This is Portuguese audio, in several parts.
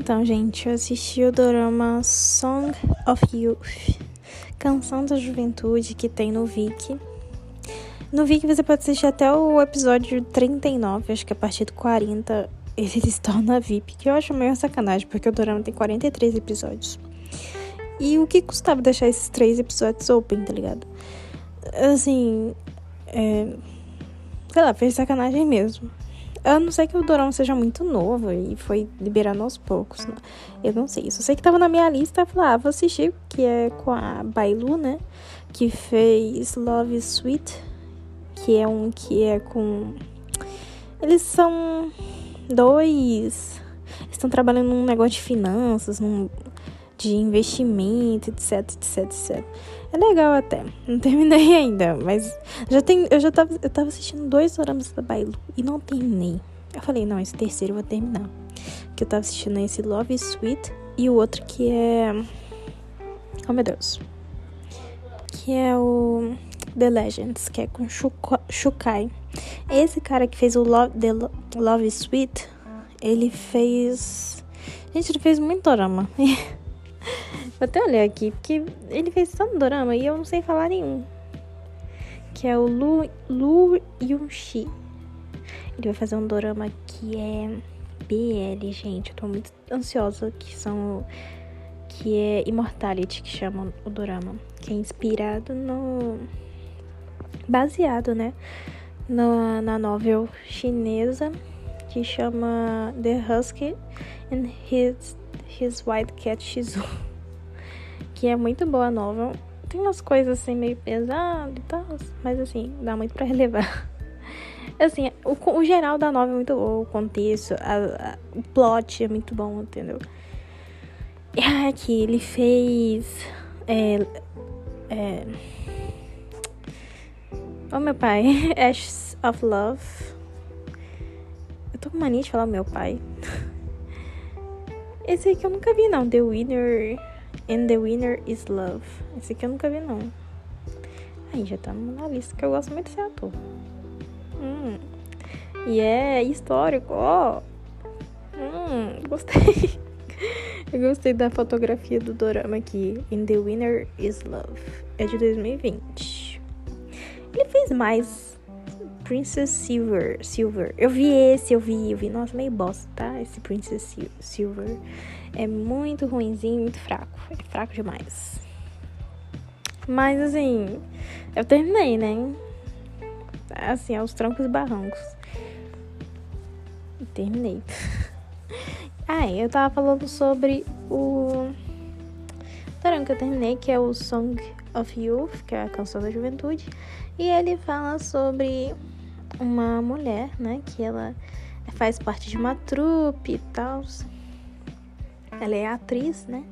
Então, gente, eu assisti o drama Song of Youth, Canção da Juventude, que tem no Viki. No Viki você pode assistir até o episódio 39, acho que a partir do 40 ele se torna VIP, que eu acho meio sacanagem, porque o drama tem 43 episódios. E o que custava deixar esses três episódios open, tá ligado? Assim, é... sei lá, fez sacanagem mesmo. A não ser que o Dorama seja muito novo e foi liberado aos poucos. Né? Eu não sei. Só sei que tava na minha lista. Eu falei, ah, vou assistir, que é com a Bailu, né? Que fez Love Sweet. Que é um que é com. Eles são dois. Estão trabalhando num negócio de finanças, num de investimento, etc, etc, etc. É legal até. Não terminei ainda, mas já tem, eu já tava, eu tava assistindo dois doramas da Bailu e não terminei. Eu falei, não, esse terceiro eu vou terminar. Que eu tava assistindo esse Love Sweet e o outro que é Oh meu Deus. Que é o The Legends, que é com Shukai. Esse cara que fez o Love, The Love Sweet, ele fez. Gente, ele fez muito drama. Vou até olhar aqui, porque ele fez tanto drama e eu não sei falar nenhum. Que é o Lu, Lu Yunxi. Ele vai fazer um dorama que é BL, gente. Eu tô muito ansiosa, que são... Que é Immortality, que chama o dorama. Que é inspirado no... Baseado, né? Na, na novel chinesa que chama The Husky and His, his White Cat Shizu que é muito boa a novel. Tem umas coisas assim meio pesadas e tal, mas assim, dá muito pra relevar. Assim, o, o geral da novel é muito bom, o contexto, a, a, o plot é muito bom, entendeu? E aqui ele fez. É, é, oh meu pai, Ashes of Love. Eu tô com mania de falar meu pai. Esse aqui eu nunca vi não, The Winner And the Winner is Love. Esse aqui eu nunca vi, não. Aí já tá na lista, que eu gosto muito desse ator. Hum. E é histórico, ó. Hum, gostei. eu gostei da fotografia do dorama aqui. And the Winner is Love. É de 2020. Ele fez mais Princess Silver. Silver. Eu vi esse, eu vi, eu vi. Nossa, meio bosta, tá? Esse Princess Silver. É muito ruimzinho, muito fraco. É fraco demais. Mas assim, eu terminei, né? Assim, aos trancos e barrancos. terminei. ah, eu tava falando sobre o Dorama que eu terminei, que é o Song of Youth, que é a canção da juventude. E ele fala sobre uma mulher, né? Que ela faz parte de uma trupe e tal. Ela é atriz, né?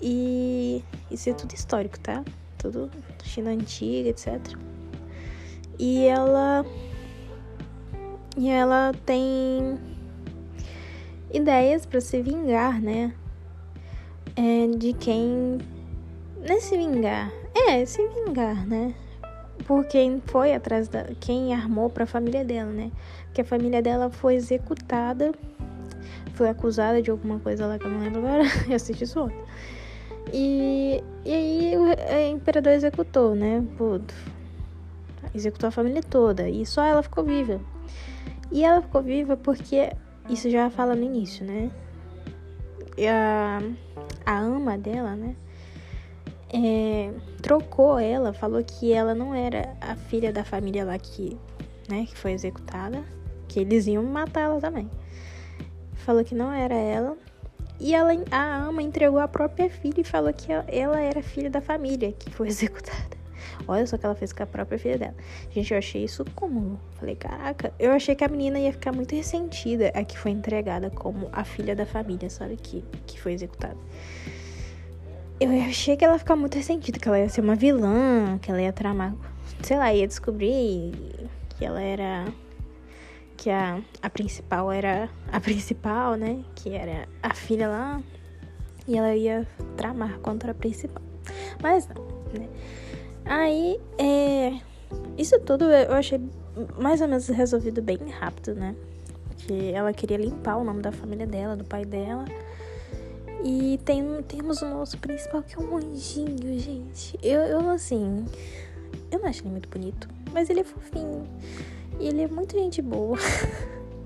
E isso é tudo histórico, tá? Tudo China antiga, etc. E ela. E ela tem ideias para se vingar, né? É, de quem. Não é se vingar. É, se vingar, né? por quem foi atrás da. quem armou para a família dela, né? Porque a família dela foi executada, foi acusada de alguma coisa lá que eu não lembro agora, eu assisti isso ontem. E, e aí o imperador executou, né? Pô, executou a família toda e só ela ficou viva. E ela ficou viva porque isso já fala no início, né? E a, a ama dela, né? é, trocou ela, falou que ela não era a filha da família lá que, né, que foi executada, que eles iam matar ela também. Falou que não era ela. E ela, a ama entregou a própria filha e falou que ela era filha da família que foi executada. Olha só o que ela fez com a própria filha dela. Gente, eu achei isso cômodo. Falei, caraca, eu achei que a menina ia ficar muito ressentida a que foi entregada como a filha da família, sabe? Que, que foi executada. Eu achei que ela ia ficar muito ressentida, que ela ia ser uma vilã, que ela ia tramar. Sei lá, ia descobrir que ela era. Que a, a principal era a principal, né? Que era a filha lá. E ela ia tramar contra a principal. Mas não, né? Aí, é. Isso tudo eu achei mais ou menos resolvido bem rápido, né? porque ela queria limpar o nome da família dela, do pai dela. E tem, temos o nosso principal, que é um anjinho, gente. Eu, eu, assim, eu não acho ele muito bonito, mas ele é fofinho. E ele é muito gente boa.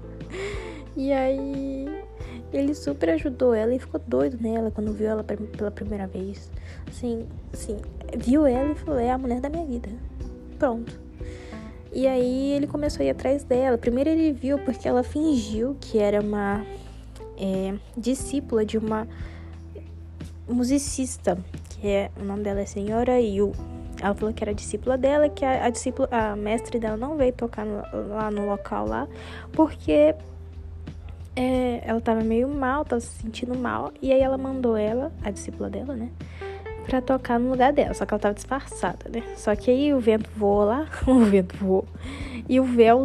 e aí, ele super ajudou ela e ficou doido nela quando viu ela pela primeira vez. Assim, assim, viu ela e falou: é a mulher da minha vida. Pronto. E aí ele começou a ir atrás dela. Primeiro ele viu porque ela fingiu que era uma é, discípula de uma musicista, que é o nome dela é Senhora Yu. Ela falou que era discípula dela, que a, a discípula, a mestre dela não veio tocar no, lá no local lá, porque é, ela tava meio mal, tava se sentindo mal, e aí ela mandou ela, a discípula dela, né, pra tocar no lugar dela, só que ela tava disfarçada, né? Só que aí o vento voou lá, o vento voou, e o véu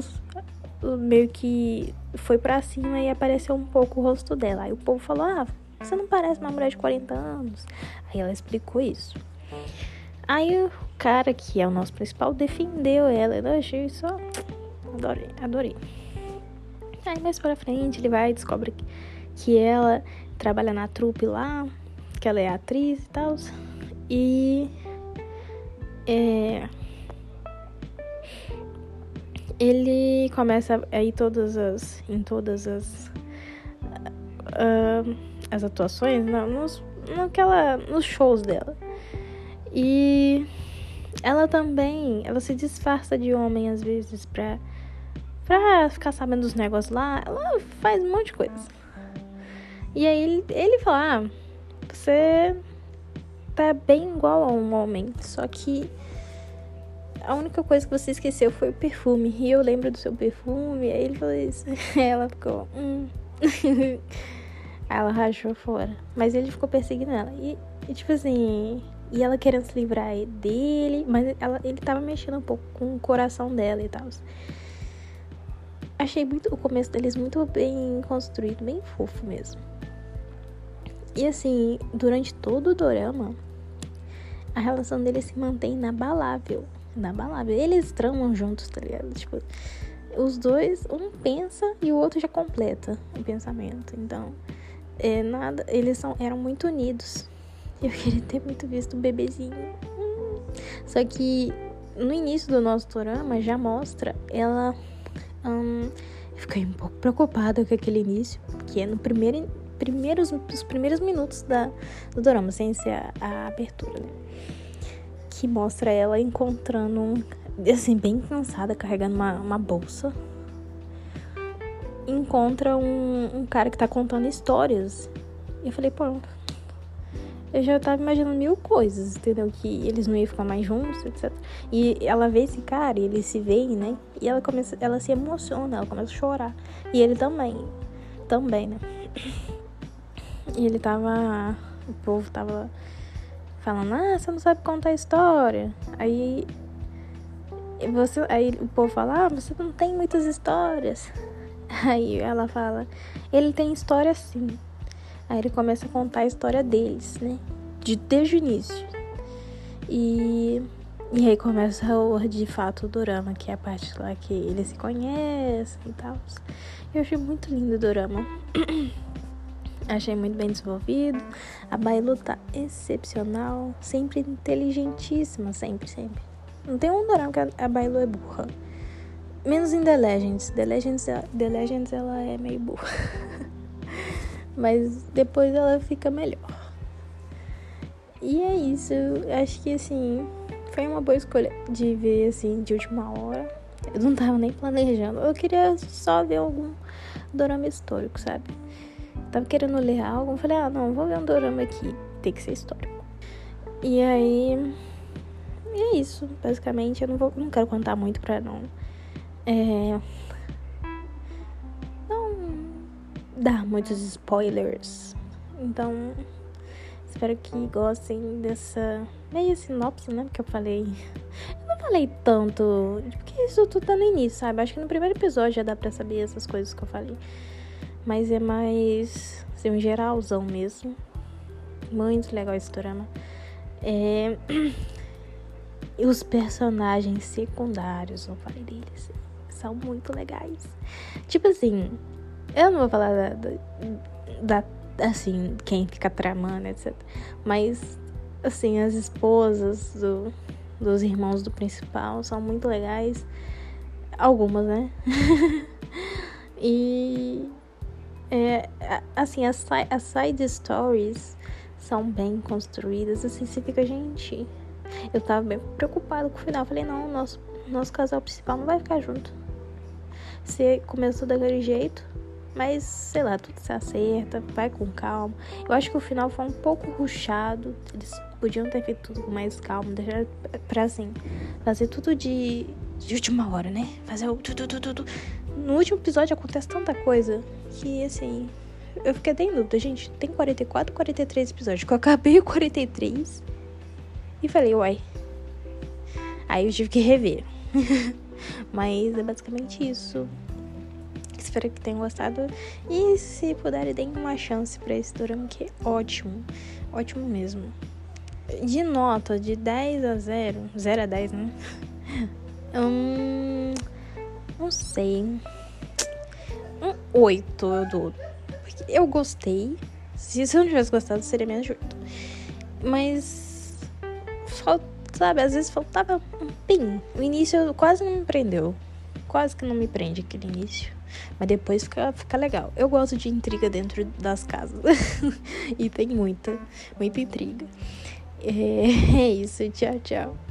meio que foi para cima e apareceu um pouco o rosto dela. Aí o povo falou: Ah, você não parece uma mulher de 40 anos. Aí ela explicou isso. Aí cara, que é o nosso principal, defendeu ela. Eu achei isso. Adorei, adorei. Aí mais pra frente ele vai e descobre que ela trabalha na trupe lá, que ela é atriz e tal. E. É, ele começa aí todas as em todas as uh, as atuações não, nos naquela nos shows dela e ela também ela se disfarça de homem às vezes pra pra ficar sabendo dos negócios lá ela faz um monte de coisa e aí ele, ele fala ah, você tá bem igual a um homem só que a única coisa que você esqueceu foi o perfume. E eu lembro do seu perfume. Aí ele falou isso. ela ficou. Hum. ela rachou fora. Mas ele ficou perseguindo ela. E, e, tipo assim. E ela querendo se livrar dele. Mas ela, ele tava mexendo um pouco com o coração dela e tal. Achei muito o começo deles muito bem construído, bem fofo mesmo. E assim, durante todo o dorama, a relação deles se mantém inabalável inabalável. Eles tramam juntos, tá ligado? Tipo, os dois, um pensa e o outro já completa o pensamento. Então, é nada, eles são, eram muito unidos. Eu queria ter muito visto o bebezinho. Hum. Só que no início do nosso dorama já mostra ela. Hum, eu fiquei um pouco preocupada com aquele início, que é no primeiro, primeiros, os primeiros minutos da, do dorama, sem ser a, a abertura, né? que mostra ela encontrando um, assim, bem cansada, carregando uma, uma bolsa. Encontra um, um cara que tá contando histórias. E eu falei, pô, eu já tava imaginando mil coisas, entendeu? Que eles não iam ficar mais juntos, etc. E ela vê esse cara, e eles se veem, né? E ela começa, ela se emociona, ela começa a chorar. E ele também, também, né? E ele tava, o povo tava falando, ah, você não sabe contar história. Aí você, aí o povo fala, ah, você não tem muitas histórias. Aí ela fala, ele tem história sim. Aí ele começa a contar a história deles, né? De, desde o início. E, e aí começa o, de fato o drama, que é a parte lá que eles se conhecem e tal. Eu achei muito lindo o drama. Achei muito bem desenvolvido. A Bailu tá excepcional, sempre inteligentíssima, sempre, sempre. Não tem um dorama que a Bailu é burra. Menos em The Legends. The Legends, The Legends ela é meio burra. Mas depois ela fica melhor. E é isso. Acho que assim, foi uma boa escolha de ver assim de última hora. Eu não tava nem planejando. Eu queria só ver algum dorama histórico, sabe? Tava querendo ler algo, falei, ah, não, vou ver um dorama aqui, tem que ser histórico. E aí. E é isso, basicamente. Eu não, vou, não quero contar muito pra não. É, dar muitos spoilers. Então, espero que gostem dessa meio sinopse, né? Porque eu falei. Eu não falei tanto. Porque isso tudo tá no início, sabe? Acho que no primeiro episódio já dá pra saber essas coisas que eu falei. Mas é mais assim, um geralzão mesmo. Muito legal esse drama. É... E os personagens secundários, eu falei deles, são muito legais. Tipo assim, eu não vou falar da, da, da assim, quem fica tramando, etc. Mas, assim, as esposas do, dos irmãos do principal são muito legais. Algumas, né? e é, assim, as, as side stories são bem construídas, assim, você fica, gente. Eu tava bem preocupado com o final. falei, não, nosso, nosso casal principal não vai ficar junto. Você começou daquele jeito, mas sei lá, tudo se acerta, vai com calma. Eu acho que o final foi um pouco ruchado. Eles podiam ter feito tudo com mais calma, deixar pra assim, fazer tudo de, de última hora, né? Fazer o tudo, tudo, tudo. No último episódio acontece tanta coisa que assim, eu fiquei até em dúvida, gente. Tem 44, 43 episódios. Que eu acabei o 43 e falei, uai. Aí eu tive que rever. Mas é basicamente isso. Espero que tenham gostado. E se puderem, deem uma chance para esse drama que é ótimo. Ótimo mesmo. De nota de 10 a 0. 0 a 10, né? Hum, não sei. Um 8 eu dou eu gostei. Se eu não tivesse gostado, seria menos 8. Mas. Sabe, às vezes faltava um pin. O início quase não me prendeu. Quase que não me prende aquele início. Mas depois fica, fica legal. Eu gosto de intriga dentro das casas. e tem muita, muita intriga. É, é isso. Tchau, tchau.